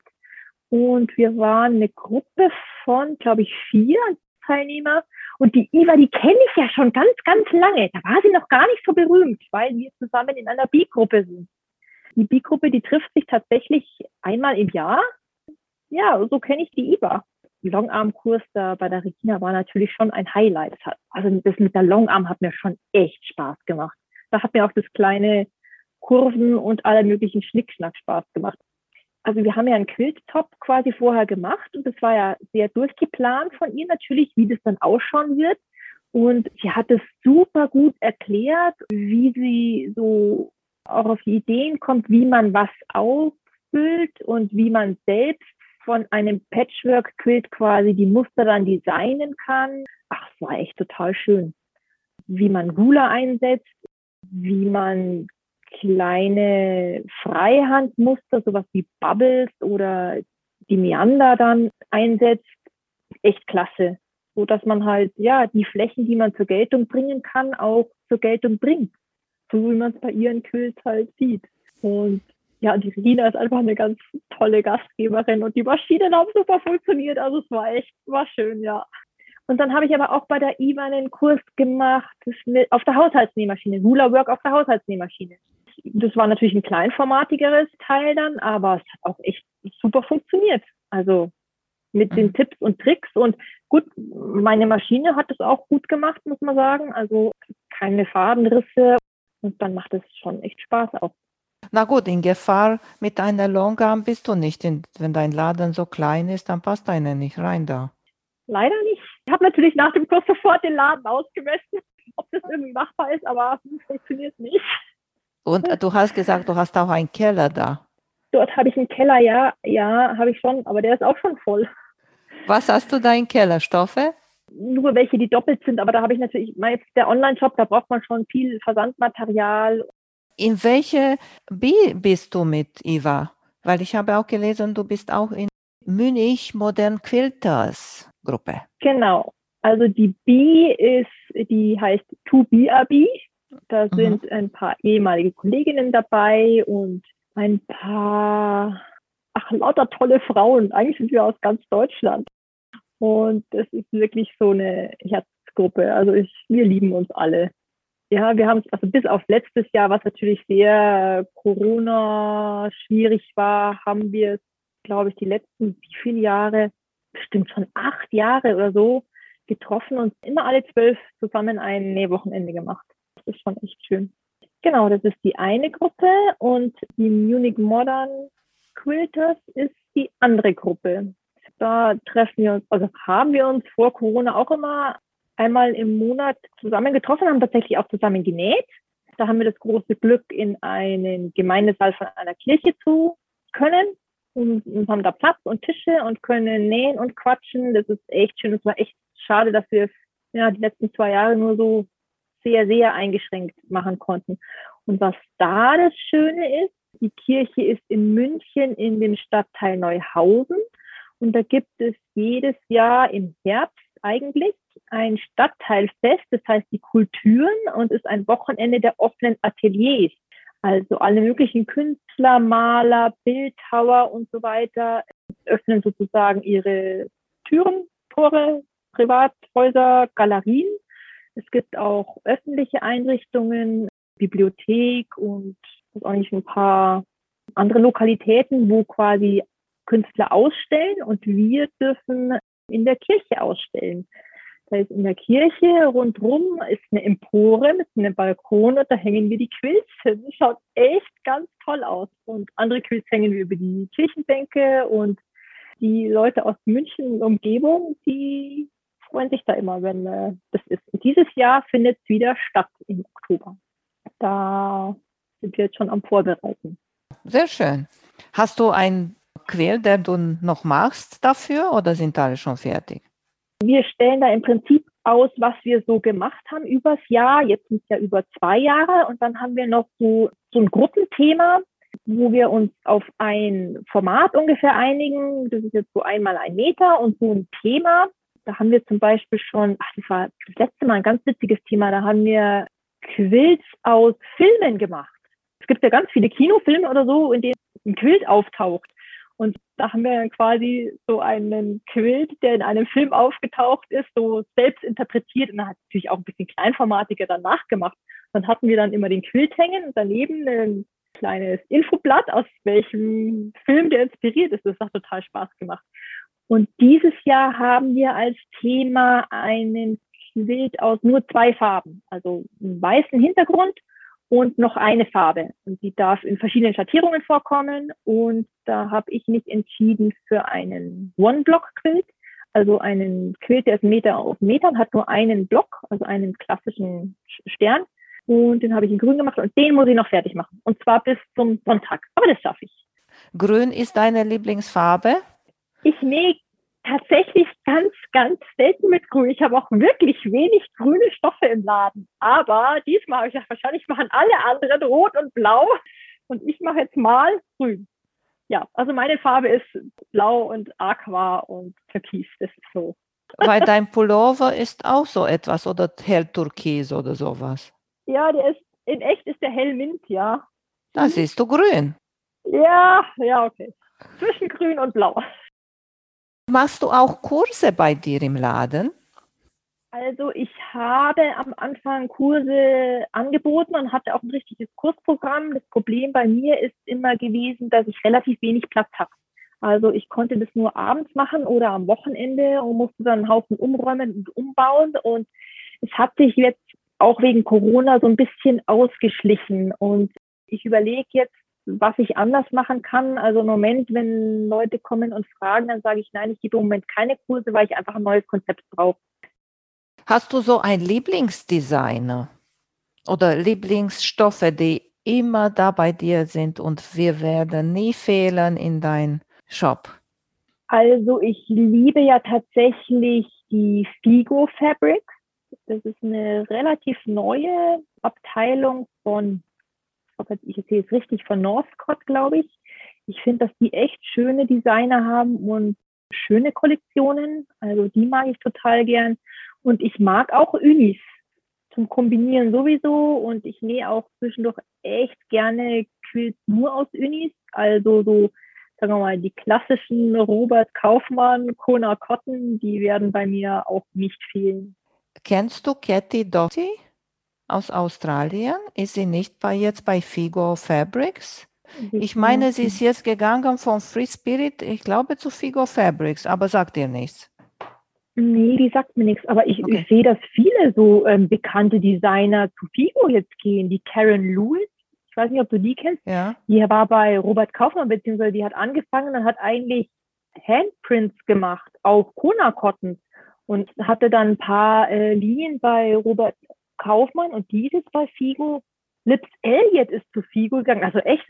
Und wir waren eine Gruppe von, glaube ich, vier Teilnehmer. Und die Iva, die kenne ich ja schon ganz, ganz lange. Da war sie noch gar nicht so berühmt, weil wir zusammen in einer B-Gruppe sind. Die B-Gruppe, die trifft sich tatsächlich einmal im Jahr. Ja, so kenne ich die Iva. Longarm-Kurs da bei der Regina war natürlich schon ein Highlight. Also das mit der Longarm hat mir schon echt Spaß gemacht. Da hat mir auch das kleine Kurven und aller möglichen Schnickschnack Spaß gemacht. Also wir haben ja einen Quilttop quasi vorher gemacht und das war ja sehr durchgeplant von ihr natürlich, wie das dann ausschauen wird. Und sie hat es super gut erklärt, wie sie so auch auf die Ideen kommt, wie man was ausfüllt und wie man selbst von einem Patchwork-Quilt quasi die Muster dann designen kann. Ach, es war echt total schön. Wie man Gula einsetzt, wie man kleine Freihandmuster, sowas wie Bubbles oder die Meander dann einsetzt, echt klasse. So dass man halt, ja, die Flächen, die man zur Geltung bringen kann, auch zur Geltung bringt. so wie man es bei ihren Quills halt sieht. Und ja, die Regina ist einfach eine ganz tolle Gastgeberin und die Maschinen haben super funktioniert. Also es war echt, war schön, ja. Und dann habe ich aber auch bei der IWA einen Kurs gemacht auf der Haushaltsnähmaschine, Hula Work auf der Haushaltsnähmaschine. Das war natürlich ein kleinformatigeres Teil dann, aber es hat auch echt super funktioniert. Also mit den mhm. Tipps und Tricks und gut, meine Maschine hat es auch gut gemacht, muss man sagen. Also keine Fadenrisse und dann macht es schon echt Spaß auch. Na gut, in Gefahr mit einer Longarm bist du nicht. Wenn dein Laden so klein ist, dann passt einer nicht rein da. Leider nicht. Ich habe natürlich nach dem Kurs sofort den Laden ausgemessen, ob das irgendwie machbar ist, aber es funktioniert nicht. Und du hast gesagt, du hast auch einen Keller da. Dort habe ich einen Keller, ja, ja, habe ich schon, aber der ist auch schon voll. Was hast du da im Keller? Stoffe? Nur welche, die doppelt sind, aber da habe ich natürlich, jetzt der Online-Shop, da braucht man schon viel Versandmaterial. In welche B bist du mit Iva? Weil ich habe auch gelesen, du bist auch in Münich Modern Quilters Gruppe. Genau. Also die B ist, die heißt 2BRB. Da sind mhm. ein paar ehemalige Kolleginnen dabei und ein paar, ach, lauter tolle Frauen. Eigentlich sind wir aus ganz Deutschland. Und das ist wirklich so eine Herzgruppe. Also ich, wir lieben uns alle. Ja, wir haben es, also bis auf letztes Jahr, was natürlich sehr Corona schwierig war, haben wir es, glaube ich, die letzten wie viele Jahre, bestimmt schon acht Jahre oder so, getroffen und immer alle zwölf zusammen ein Nähwochenende gemacht. Ist schon echt schön. Genau, das ist die eine Gruppe und die Munich Modern Quilters ist die andere Gruppe. Da treffen wir uns, also haben wir uns vor Corona auch immer einmal im Monat zusammen getroffen, haben tatsächlich auch zusammen genäht. Da haben wir das große Glück, in einen Gemeindesaal von einer Kirche zu können und, und haben da Platz und Tische und können nähen und quatschen. Das ist echt schön. Es war echt schade, dass wir ja, die letzten zwei Jahre nur so sehr, sehr eingeschränkt machen konnten. Und was da das Schöne ist, die Kirche ist in München in dem Stadtteil Neuhausen und da gibt es jedes Jahr im Herbst eigentlich ein Stadtteilfest, das heißt die Kulturen und ist ein Wochenende der offenen Ateliers. Also alle möglichen Künstler, Maler, Bildhauer und so weiter öffnen sozusagen ihre Türen, Tore, Privathäuser, Galerien. Es gibt auch öffentliche Einrichtungen, Bibliothek und auch nicht ein paar andere Lokalitäten, wo quasi Künstler ausstellen und wir dürfen in der Kirche ausstellen. Da ist in der Kirche rundrum ist eine Empore mit einem Balkon und da hängen wir die Quilts hin. Das schaut echt ganz toll aus. Und andere Quilts hängen wir über die Kirchenbänke und die Leute aus München und Umgebung, die freuen sich da immer, wenn äh, das ist. Und dieses Jahr findet es wieder statt im Oktober. Da sind wir jetzt schon am Vorbereiten. Sehr schön. Hast du ein Quell, der du noch machst dafür oder sind alle schon fertig? Wir stellen da im Prinzip aus, was wir so gemacht haben übers Jahr. Jetzt sind es ja über zwei Jahre und dann haben wir noch so, so ein Gruppenthema, wo wir uns auf ein Format ungefähr einigen. Das ist jetzt so einmal ein Meter und so ein Thema. Da haben wir zum Beispiel schon, ach, das war das letzte Mal ein ganz witziges Thema, da haben wir Quilts aus Filmen gemacht. Es gibt ja ganz viele Kinofilme oder so, in denen ein Quilt auftaucht. Und da haben wir dann quasi so einen Quilt, der in einem Film aufgetaucht ist, so selbst interpretiert und dann hat natürlich auch ein bisschen kleinformatiger dann nachgemacht. Dann hatten wir dann immer den Quilt hängen und daneben ein kleines Infoblatt, aus welchem Film der inspiriert ist. Das hat total Spaß gemacht. Und dieses Jahr haben wir als Thema einen Quilt aus nur zwei Farben, also einen weißen Hintergrund und noch eine Farbe. Und die darf in verschiedenen Schattierungen vorkommen. Und da habe ich mich entschieden für einen One-Block-Quilt, also einen Quilt, der ist Meter auf Meter und hat nur einen Block, also einen klassischen Stern. Und den habe ich in grün gemacht und den muss ich noch fertig machen. Und zwar bis zum Sonntag. Aber das schaffe ich. Grün ist deine Lieblingsfarbe? Ich nähe tatsächlich ganz, ganz selten mit Grün. Ich habe auch wirklich wenig grüne Stoffe im Laden. Aber diesmal habe ich gedacht, wahrscheinlich machen alle anderen rot und blau. Und ich mache jetzt mal grün. Ja, also meine Farbe ist blau und aqua und türkis. Das ist so. Weil dein Pullover ist auch so etwas oder hell türkis oder sowas. Ja, der ist in echt ist der hell Mint, ja. Da siehst du grün. Ja, ja, okay. Zwischen grün und blau. Machst du auch Kurse bei dir im Laden? Also ich habe am Anfang Kurse angeboten und hatte auch ein richtiges Kursprogramm. Das Problem bei mir ist immer gewesen, dass ich relativ wenig Platz habe. Also ich konnte das nur abends machen oder am Wochenende und musste dann einen Haufen umräumen und umbauen. Und es hat sich jetzt auch wegen Corona so ein bisschen ausgeschlichen. Und ich überlege jetzt, was ich anders machen kann. Also im Moment, wenn Leute kommen und fragen, dann sage ich, nein, ich gebe im Moment keine Kurse, weil ich einfach ein neues Konzept brauche. Hast du so einen Lieblingsdesigner oder Lieblingsstoffe, die immer da bei dir sind und wir werden nie fehlen in dein Shop? Also ich liebe ja tatsächlich die Figo Fabrics. Das ist eine relativ neue Abteilung von, ich erzähle es richtig, von Northcott, glaube ich. Ich finde, dass die echt schöne Designer haben und schöne Kollektionen. Also die mag ich total gern. Und ich mag auch Unis zum Kombinieren sowieso. Und ich nähe auch zwischendurch echt gerne Quilts nur aus Unis. Also so, sagen wir mal, die klassischen Robert Kaufmann, Kona Cotton, die werden bei mir auch nicht fehlen. Kennst du Cathy Doty aus Australien? Ist sie nicht bei jetzt bei Figo Fabrics? Ich meine, sie ist jetzt gegangen von Free Spirit, ich glaube, zu Figo Fabrics, aber sagt dir nichts. Nee, die sagt mir nichts, aber ich, okay. ich sehe, dass viele so ähm, bekannte Designer zu Figo jetzt gehen. Die Karen Lewis, ich weiß nicht, ob du die kennst. Ja. Die war bei Robert Kaufmann, beziehungsweise die hat angefangen und hat eigentlich Handprints gemacht auf Kona Cotton und hatte dann ein paar äh, Linien bei Robert Kaufmann und die ist jetzt bei Figo. Lips Elliott ist zu Figo gegangen. Also echt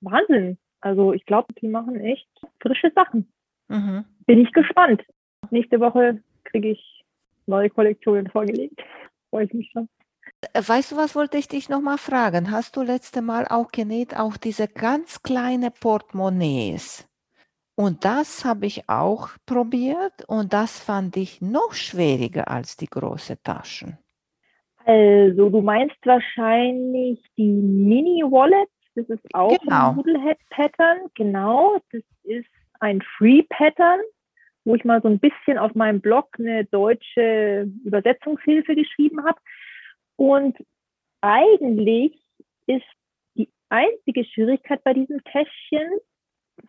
Wahnsinn. Also ich glaube, die machen echt frische Sachen. Mhm. Bin ich gespannt. Nächste Woche kriege ich neue Kollektionen vorgelegt. Freue ich mich schon. Äh, weißt du, was wollte ich dich nochmal fragen? Hast du letzte Mal auch genäht, auch diese ganz kleine Portemonnaies? Und das habe ich auch probiert und das fand ich noch schwieriger als die großen Taschen. Also, du meinst wahrscheinlich die Mini-Wallet. Das ist auch genau. ein Moodlehead-Pattern. Genau, das ist ein Free-Pattern wo ich mal so ein bisschen auf meinem Blog eine deutsche Übersetzungshilfe geschrieben habe. Und eigentlich ist die einzige Schwierigkeit bei diesem Täschchen,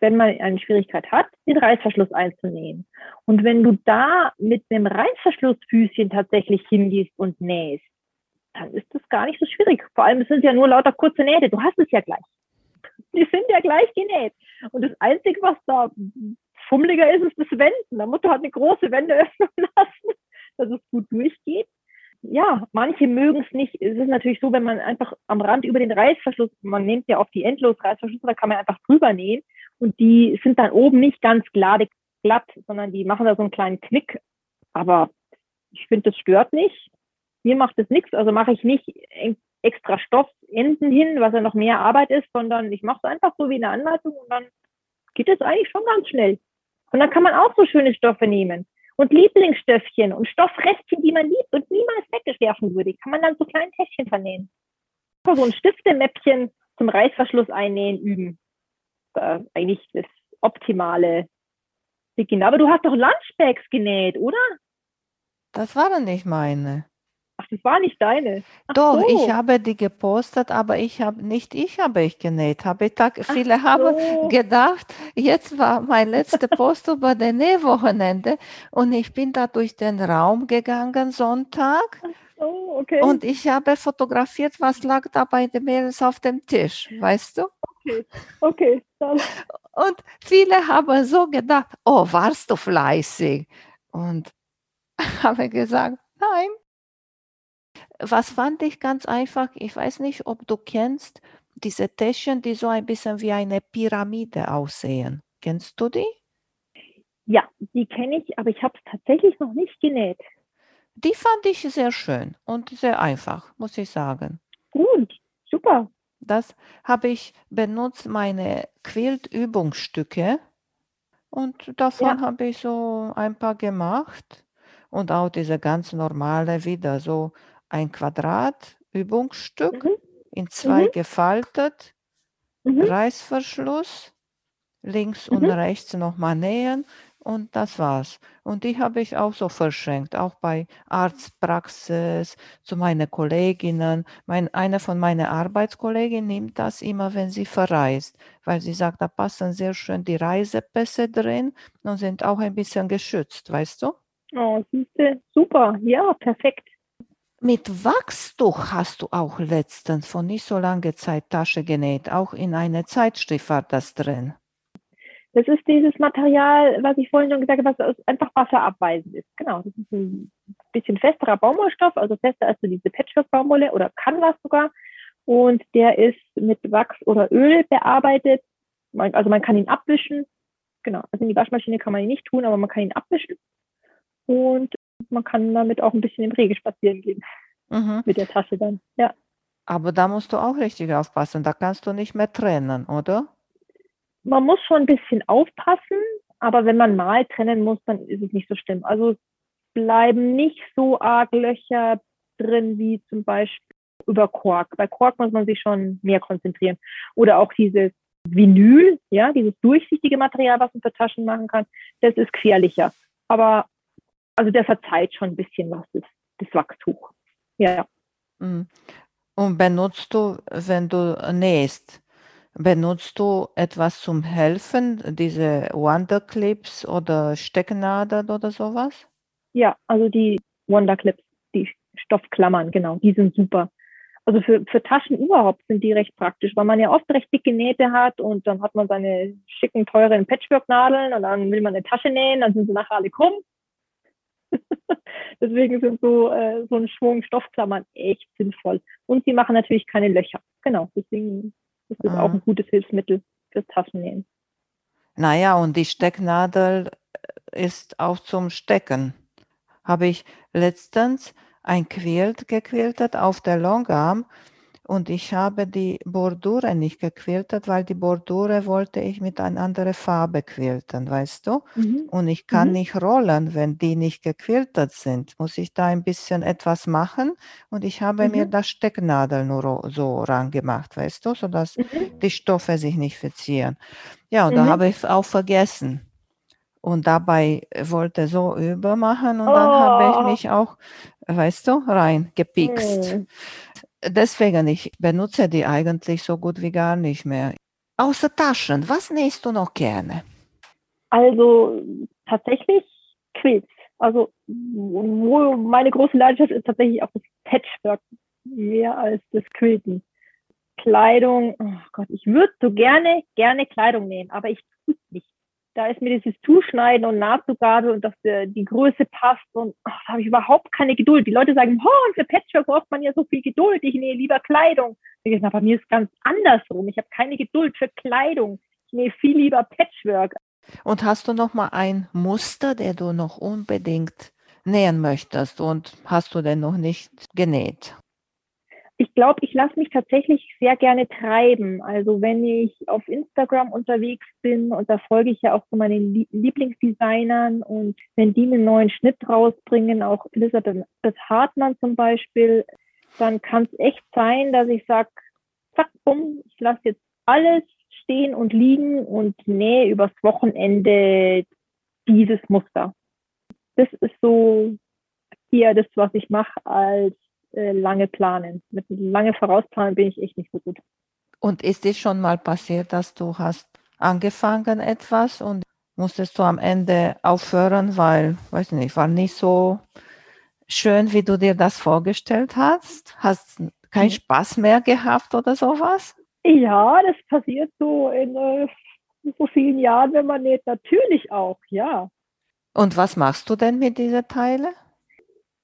wenn man eine Schwierigkeit hat, den Reißverschluss einzunähen. Und wenn du da mit einem Reißverschlussfüßchen tatsächlich hingehst und nähst, dann ist das gar nicht so schwierig. Vor allem es sind ja nur lauter kurze Nähte. Du hast es ja gleich. Die sind ja gleich genäht. Und das Einzige, was da fummeliger ist es das Wenden. Der Mutter hat eine große Wende öffnen lassen, dass es gut durchgeht. Ja, manche mögen es nicht. Es ist natürlich so, wenn man einfach am Rand über den Reißverschluss, man nimmt ja auf die Endlos-Reißverschlüsse, da kann man einfach drüber nähen und die sind dann oben nicht ganz glatt sondern die machen da so einen kleinen Knick. Aber ich finde, das stört nicht. Mir macht es nichts, also mache ich nicht extra Stoffenden hin, was ja noch mehr Arbeit ist, sondern ich mache es einfach so wie eine Anleitung und dann geht es eigentlich schon ganz schnell. Und dann kann man auch so schöne Stoffe nehmen. Und Lieblingsstöffchen und Stoffrestchen, die man liebt und niemals weggewerfen würde, kann man dann so kleine Täschchen vernähen. So ein Stiftemäppchen zum Reißverschluss einnähen üben. Äh, eigentlich das optimale Beginn. Aber du hast doch Lunchbags genäht, oder? Das war dann nicht meine. Ach, das war nicht deine. Ach Doch, so. ich habe die gepostet, aber ich habe nicht ich habe ich genäht. Habe ich da, viele so. haben gedacht, jetzt war mein letzter Post über den Nähwochenende und ich bin da durch den Raum gegangen Sonntag. Oh, okay. Und ich habe fotografiert, was lag da bei den Mädels auf dem Tisch, weißt du? Okay, okay. Dann. Und viele haben so gedacht, oh, warst du fleißig? Und habe gesagt, nein, was fand ich ganz einfach, ich weiß nicht, ob du kennst diese Täschchen, die so ein bisschen wie eine Pyramide aussehen. Kennst du die? Ja, die kenne ich, aber ich habe es tatsächlich noch nicht genäht. Die fand ich sehr schön und sehr einfach, muss ich sagen. Gut, super. Das habe ich benutzt, meine Quilt-Übungsstücke. Und davon ja. habe ich so ein paar gemacht. Und auch diese ganz normale wieder so ein Quadrat Übungsstück. Mhm. in zwei Mhm. gefaltet, Mhm. Reißverschluss, links und Mhm. rechts nochmal nähen und das war's. Und die habe ich auch so verschenkt, auch bei Arztpraxis, zu meinen Kolleginnen. Mein, eine von meinen Arbeitskolleginnen nimmt das immer, wenn sie verreist, weil sie sagt, da passen sehr schön die Reisepässe drin und sind auch ein bisschen geschützt, weißt du? Oh, super. Ja, perfekt. Mit Wachstuch hast du auch letztens vor nicht so langer Zeit Tasche genäht. Auch in einer Zeitschrift war das drin. Das ist dieses Material, was ich vorhin schon gesagt habe, was einfach wasserabweisend ist. Genau, das ist ein bisschen festerer Baumwollstoff, also fester als diese Patchwork-Baumwolle oder Canvas sogar. Und der ist mit Wachs oder Öl bearbeitet. Also man kann ihn abwischen. Genau, also in die Waschmaschine kann man ihn nicht tun, aber man kann ihn abwischen. Und man kann damit auch ein bisschen im Regen spazieren gehen Mhm. mit der Tasche dann. Ja. Aber da musst du auch richtig aufpassen. Da kannst du nicht mehr trennen, oder? man muss schon ein bisschen aufpassen, aber wenn man mal trennen muss, dann ist es nicht so schlimm. Also bleiben nicht so arg Löcher drin wie zum Beispiel über Kork. Bei Kork muss man sich schon mehr konzentrieren. Oder auch dieses Vinyl, ja, dieses durchsichtige Material, was man für Taschen machen kann, das ist gefährlicher. Aber also der verzeiht schon ein bisschen was, das, das Wachstuch. Ja. Mhm. Und benutzt du, wenn du nähst, benutzt du etwas zum Helfen, diese Wonderclips oder Stecknadeln oder sowas? Ja, also die Wonderclips, die Stoffklammern, genau, die sind super. Also für, für Taschen überhaupt sind die recht praktisch, weil man ja oft recht dicke Nähte hat und dann hat man seine schicken, teuren Patchwork-Nadeln und dann will man eine Tasche nähen, dann sind sie nachher alle krumm. Deswegen sind so, äh, so ein Schwung Stoffklammern echt sinnvoll. Und sie machen natürlich keine Löcher. Genau, deswegen ist das Ah. auch ein gutes Hilfsmittel fürs Taschennähen. Naja, und die Stecknadel ist auch zum Stecken. Habe ich letztens ein Quilt gequiltet auf der Longarm und ich habe die Bordure nicht gequiltet, weil die Bordure wollte ich mit einer anderen Farbe quilten, weißt du? Mhm. Und ich kann Mhm. nicht rollen, wenn die nicht gequiltet sind. Muss ich da ein bisschen etwas machen und ich habe mir Mhm. das Stecknadel nur so rangemacht, weißt du, sodass Mhm. die Stoffe sich nicht verziehen. Ja, und da Mhm. habe ich auch vergessen. Und dabei wollte so übermachen und dann habe ich Oh. mich auch, weißt du, reingepikst. Deswegen, ich benutze die eigentlich so gut wie gar nicht mehr. Außer Taschen, was nähst du noch gerne? Also tatsächlich Quilts. Also wo meine große Leidenschaft ist tatsächlich auch das Patchwork mehr als das Quilten. Kleidung, oh Gott, ich würde so gerne, gerne Kleidung nähen, aber ich tue es nicht. Da ist mir dieses Zuschneiden und Nahtzugabe und dass der, die Größe passt und ach, da habe ich überhaupt keine Geduld. Die Leute sagen, oh, für Patchwork braucht man ja so viel Geduld, ich nähe lieber Kleidung. Ich na, bei mir ist es ganz andersrum. Ich habe keine Geduld für Kleidung. Ich nähe viel lieber Patchwork. Und hast du noch mal ein Muster, der du noch unbedingt nähen möchtest und hast du denn noch nicht genäht? Ich glaube, ich lasse mich tatsächlich sehr gerne treiben. Also wenn ich auf Instagram unterwegs bin und da folge ich ja auch so meinen Lieblingsdesignern und wenn die einen neuen Schnitt rausbringen, auch Elisabeth Hartmann zum Beispiel, dann kann es echt sein, dass ich sage, zack, bumm, ich lasse jetzt alles stehen und liegen und nähe übers Wochenende dieses Muster. Das ist so hier das, was ich mache als äh, lange planen. Mit lange vorausplanen bin ich echt nicht so gut. Und ist es schon mal passiert, dass du hast angefangen etwas und musstest du am Ende aufhören, weil, weiß nicht, war nicht so schön, wie du dir das vorgestellt hast? Hast keinen Mhm. Spaß mehr gehabt oder sowas? Ja, das passiert so in äh, so vielen Jahren, wenn man näht, natürlich auch, ja. Und was machst du denn mit diesen Teilen?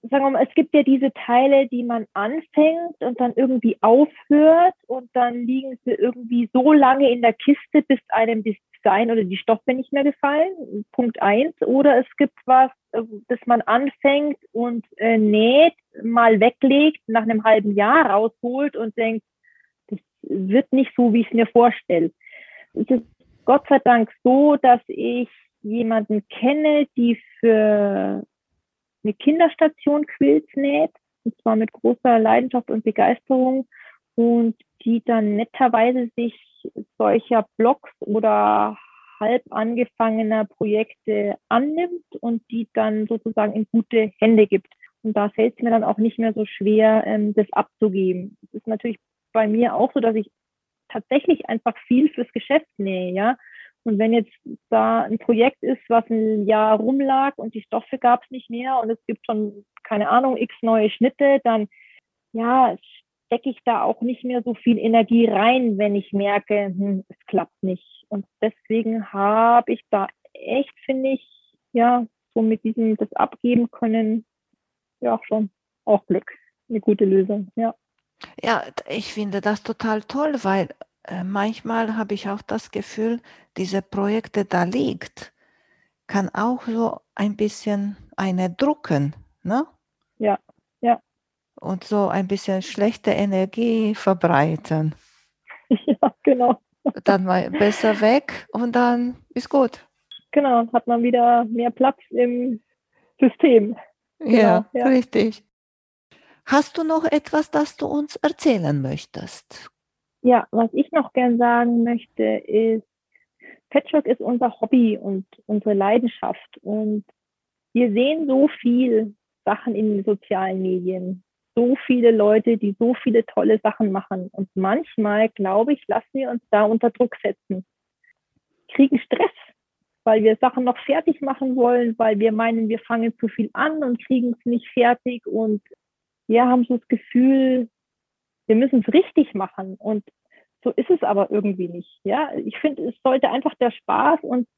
Sagen wir mal, es gibt ja diese Teile, die man anfängt und dann irgendwie aufhört und dann liegen sie irgendwie so lange in der Kiste, bis einem das Design oder die Stoffe nicht mehr gefallen. Punkt eins. Oder es gibt was, das man anfängt und äh, näht, mal weglegt, nach einem halben Jahr rausholt und denkt, das wird nicht so, wie ich es mir vorstelle. Es ist Gott sei Dank so, dass ich jemanden kenne, die für eine Kinderstation Quilts näht, und zwar mit großer Leidenschaft und Begeisterung. und die dann netterweise sich solcher Blogs oder halb angefangener Projekte annimmt und die dann sozusagen in gute Hände gibt. Und da fällt es mir dann auch nicht mehr so schwer, ähm, das abzugeben. Es ist natürlich bei mir auch so, dass ich tatsächlich einfach viel fürs Geschäft nähe, ja. Und wenn jetzt da ein Projekt ist, was ein Jahr rumlag und die Stoffe gab es nicht mehr und es gibt schon, keine Ahnung, x neue Schnitte, dann ja, stecke ich da auch nicht mehr so viel Energie rein, wenn ich merke, hm, es klappt nicht. Und deswegen habe ich da echt, finde ich, ja, so mit diesem das abgeben können, ja, schon auch Glück. Eine gute Lösung, ja. Ja, ich finde das total toll, weil manchmal habe ich auch das Gefühl, diese Projekte da liegt, kann auch so ein bisschen eine drucken, ne? Ja, ja. Und so ein bisschen schlechte Energie verbreiten. Ja, genau. Dann mal besser weg und dann ist gut. Genau, hat man wieder mehr Platz im System. Genau, ja, ja, richtig. Hast du noch etwas, das du uns erzählen möchtest? Ja, was ich noch gern sagen möchte, ist, Patchwork ist unser Hobby und unsere Leidenschaft. Und wir sehen so viel Sachen in den sozialen Medien. So viele Leute, die so viele tolle Sachen machen. Und manchmal, glaube ich, lassen wir uns da unter Druck setzen. Kriegen Stress, weil wir Sachen noch fertig machen wollen, weil wir meinen, wir fangen zu viel an und kriegen es nicht fertig und wir haben so das Gefühl, wir müssen es richtig machen und so ist es aber irgendwie nicht. Ja, ich finde, es sollte einfach der Spaß und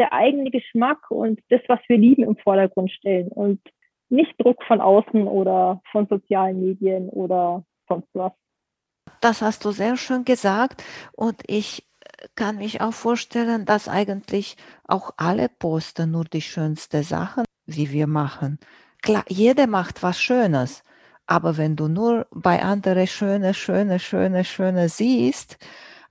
der eigene Geschmack und das, was wir lieben, im Vordergrund stellen und nicht Druck von außen oder von sozialen Medien oder sonst was. Das hast du sehr schön gesagt und ich kann mich auch vorstellen, dass eigentlich auch alle posten nur die schönsten Sachen, wie wir machen. Klar, jeder macht was Schönes, aber wenn du nur bei anderen schöne, schöne, schöne, schöne siehst,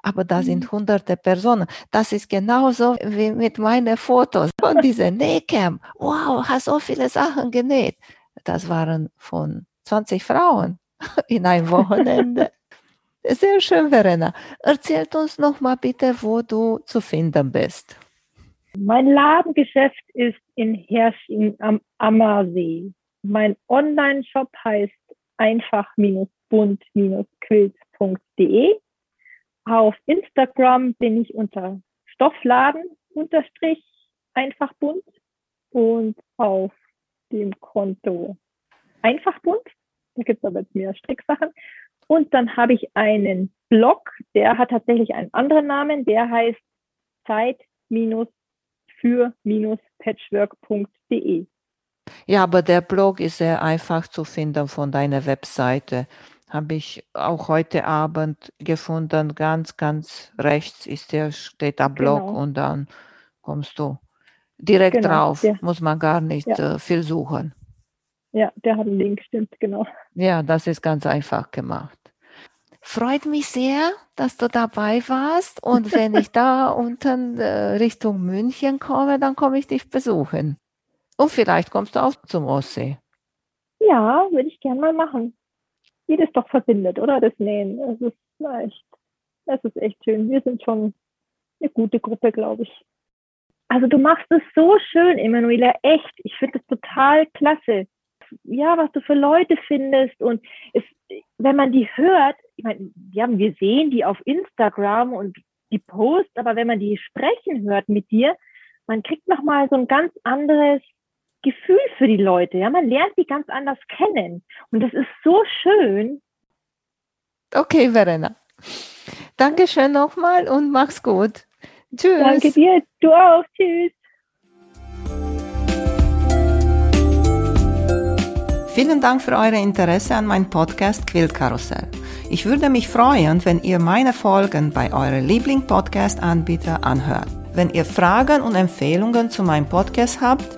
aber da sind mhm. hunderte Personen. Das ist genauso wie mit meinen Fotos von dieser Nähcam. Wow, hast so viele Sachen genäht. Das waren von 20 Frauen in einem Wochenende. Sehr schön, Verena. Erzählt uns noch mal bitte, wo du zu finden bist. Mein Ladengeschäft ist in Hersching am Ammersee. Mein Online-Shop heißt einfach-bunt-quilt.de. Auf Instagram bin ich unter Stoffladen unterstrich einfach bunt und auf dem Konto einfach bunt. Da gibt es aber jetzt mehr Stricksachen. Und dann habe ich einen Blog, der hat tatsächlich einen anderen Namen, der heißt zeit-für-patchwork.de. Ja, aber der Blog ist sehr einfach zu finden von deiner Webseite. Habe ich auch heute Abend gefunden. Ganz, ganz rechts ist der, steht der Blog genau. und dann kommst du direkt genau, drauf. Der, Muss man gar nicht ja. äh, viel suchen. Ja, der hat einen Link, stimmt, genau. Ja, das ist ganz einfach gemacht. Freut mich sehr, dass du dabei warst. Und wenn ich da unten äh, Richtung München komme, dann komme ich dich besuchen. Und vielleicht kommst du auch zum Ostsee. Ja, würde ich gerne mal machen. Wie das doch verbindet, oder? Das Nähen. Es ist echt, es ist echt schön. Wir sind schon eine gute Gruppe, glaube ich. Also du machst es so schön, Emanuela, echt. Ich finde es total klasse ja, was du für Leute findest. Und es, wenn man die hört, ich meine, ja, wir sehen die auf Instagram und die Posts, aber wenn man die sprechen hört mit dir, man kriegt nochmal so ein ganz anderes Gefühl für die Leute. Ja, man lernt die ganz anders kennen. Und das ist so schön. Okay, Verena. Dankeschön nochmal und mach's gut. Tschüss. Danke dir. Du auch. Tschüss. Vielen Dank für euer Interesse an meinem Podcast Quiltkarussell. Ich würde mich freuen, wenn ihr meine Folgen bei eurem Liebling-Podcast-Anbieter anhört. Wenn ihr Fragen und Empfehlungen zu meinem Podcast habt,